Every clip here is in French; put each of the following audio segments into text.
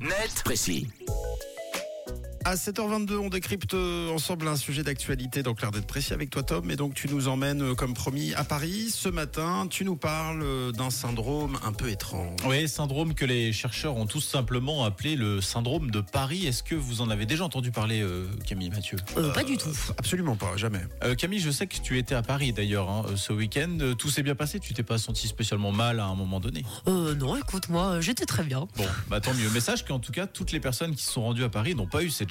net, précis. À 7h22, on décrypte euh, ensemble un sujet d'actualité dans Clair d'être précis avec toi Tom. Et donc tu nous emmènes, euh, comme promis, à Paris. Ce matin, tu nous parles euh, d'un syndrome un peu étrange. Oui, syndrome que les chercheurs ont tout simplement appelé le syndrome de Paris. Est-ce que vous en avez déjà entendu parler, euh, Camille Mathieu? Euh, pas du tout. Absolument pas, jamais. Euh, Camille, je sais que tu étais à Paris d'ailleurs hein, ce week-end. Tout s'est bien passé? Tu t'es pas senti spécialement mal à un moment donné? Euh, non, écoute, moi, j'étais très bien. Bon, bah tant mieux. Mais sache qu'en tout cas, toutes les personnes qui se sont rendues à Paris n'ont pas eu cette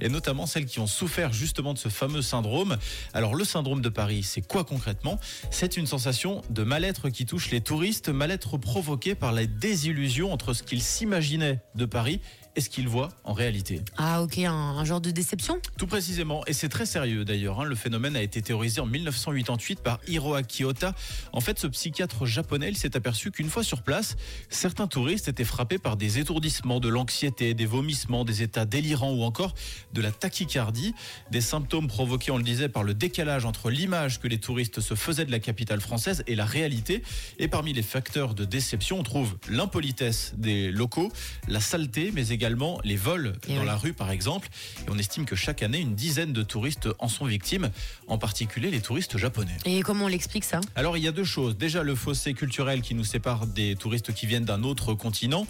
et notamment celles qui ont souffert justement de ce fameux syndrome. Alors le syndrome de Paris, c'est quoi concrètement? C'est une sensation de mal-être qui touche les touristes, mal-être provoqué par la désillusion entre ce qu'ils s'imaginaient de Paris et ce qu'ils voient en réalité. Ah, ok, un, un genre de déception Tout précisément, et c'est très sérieux d'ailleurs, hein, le phénomène a été théorisé en 1988 par Hiroaki Ota. En fait, ce psychiatre japonais s'est aperçu qu'une fois sur place, certains touristes étaient frappés par des étourdissements, de l'anxiété, des vomissements, des états délirants ou encore de la tachycardie, des symptômes provoqués, on le disait, par le décalage entre l'image que les touristes se faisaient de la capitale française et la réalité. Et parmi les facteurs de déception, on trouve l'impolitesse des locaux, la saleté, mais également les vols Et dans oui. la rue par exemple. Et on estime que chaque année, une dizaine de touristes en sont victimes, en particulier les touristes japonais. Et comment on l'explique ça? Alors il y a deux choses. Déjà le fossé culturel qui nous sépare des touristes qui viennent d'un autre continent.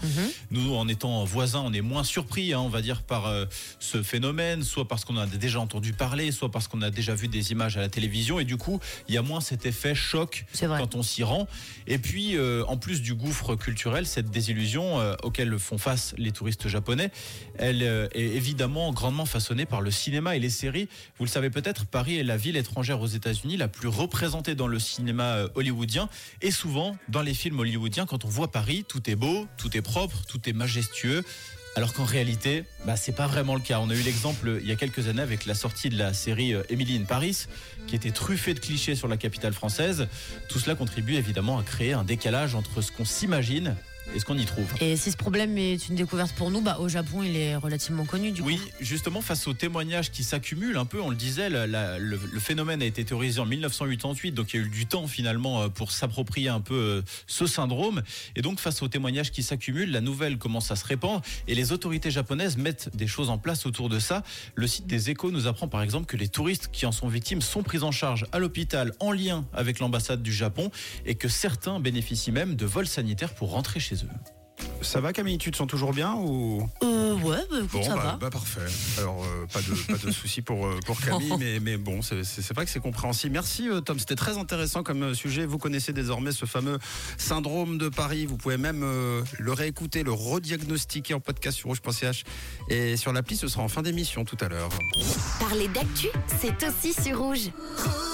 Nous, en étant voisins, on est moins surpris, hein, on va dire, par euh, ce phénomène, soit parce qu'on a déjà entendu parler, soit parce qu'on a déjà vu des images à la télévision. Et du coup, il y a moins cet effet choc quand on s'y rend. Et puis, euh, en plus du gouffre culturel, cette désillusion euh, auquel font face les touristes japonais, elle euh, est évidemment grandement façonnée par le cinéma et les séries. Vous le savez peut-être, Paris est la ville étrangère aux États-Unis la plus représentée dans le cinéma euh, hollywoodien. Et souvent, dans les films hollywoodiens, quand on voit Paris, tout est beau, tout est propre, tout est majestueux. Alors qu'en réalité, bah, c'est pas vraiment le cas. On a eu l'exemple euh, il y a quelques années avec la sortie de la série Emily in Paris, qui était truffée de clichés sur la capitale française. Tout cela contribue évidemment à créer un décalage entre ce qu'on s'imagine et ce qu'on y trouve. Et si ce problème est une découverte pour nous, bah, au Japon, il est relativement connu du Oui, coup. justement, face aux témoignages qui s'accumulent un peu, on le disait, la- la- le, le phénomène a été théorisé en 1988, donc il y a eu du temps finalement euh, pour s'approprier un peu euh, ce syndrome. Et donc, face aux témoignages qui s'accumulent, la nouvelle commence à se répandre et les autorités japonaises mettent des choses en place autour de ça. Le site des échos nous apprend par exemple que les touristes qui en sont victimes sont pris en charge à l'hôpital en lien avec l'ambassade du Japon et que certains bénéficient même de vols sanitaires pour rentrer chez eux. Ça va Camille, tu te sens toujours bien ou? Euh, ouais, bah, écoute, Bon, ça bah, va. bah, parfait. Alors, euh, pas de, pas de soucis pour, euh, pour Camille, mais, mais bon, c'est- vrai que c'est compréhensible. Merci euh, Tom, c'était très intéressant comme sujet. Vous connaissez désormais ce fameux syndrome de Paris. Vous pouvez même euh, le réécouter, le rediagnostiquer en podcast sur rouge.ch et sur l'appli, ce sera en fin d'émission tout à l'heure. Parler d'actu, c'est aussi sur rouge. Rouge.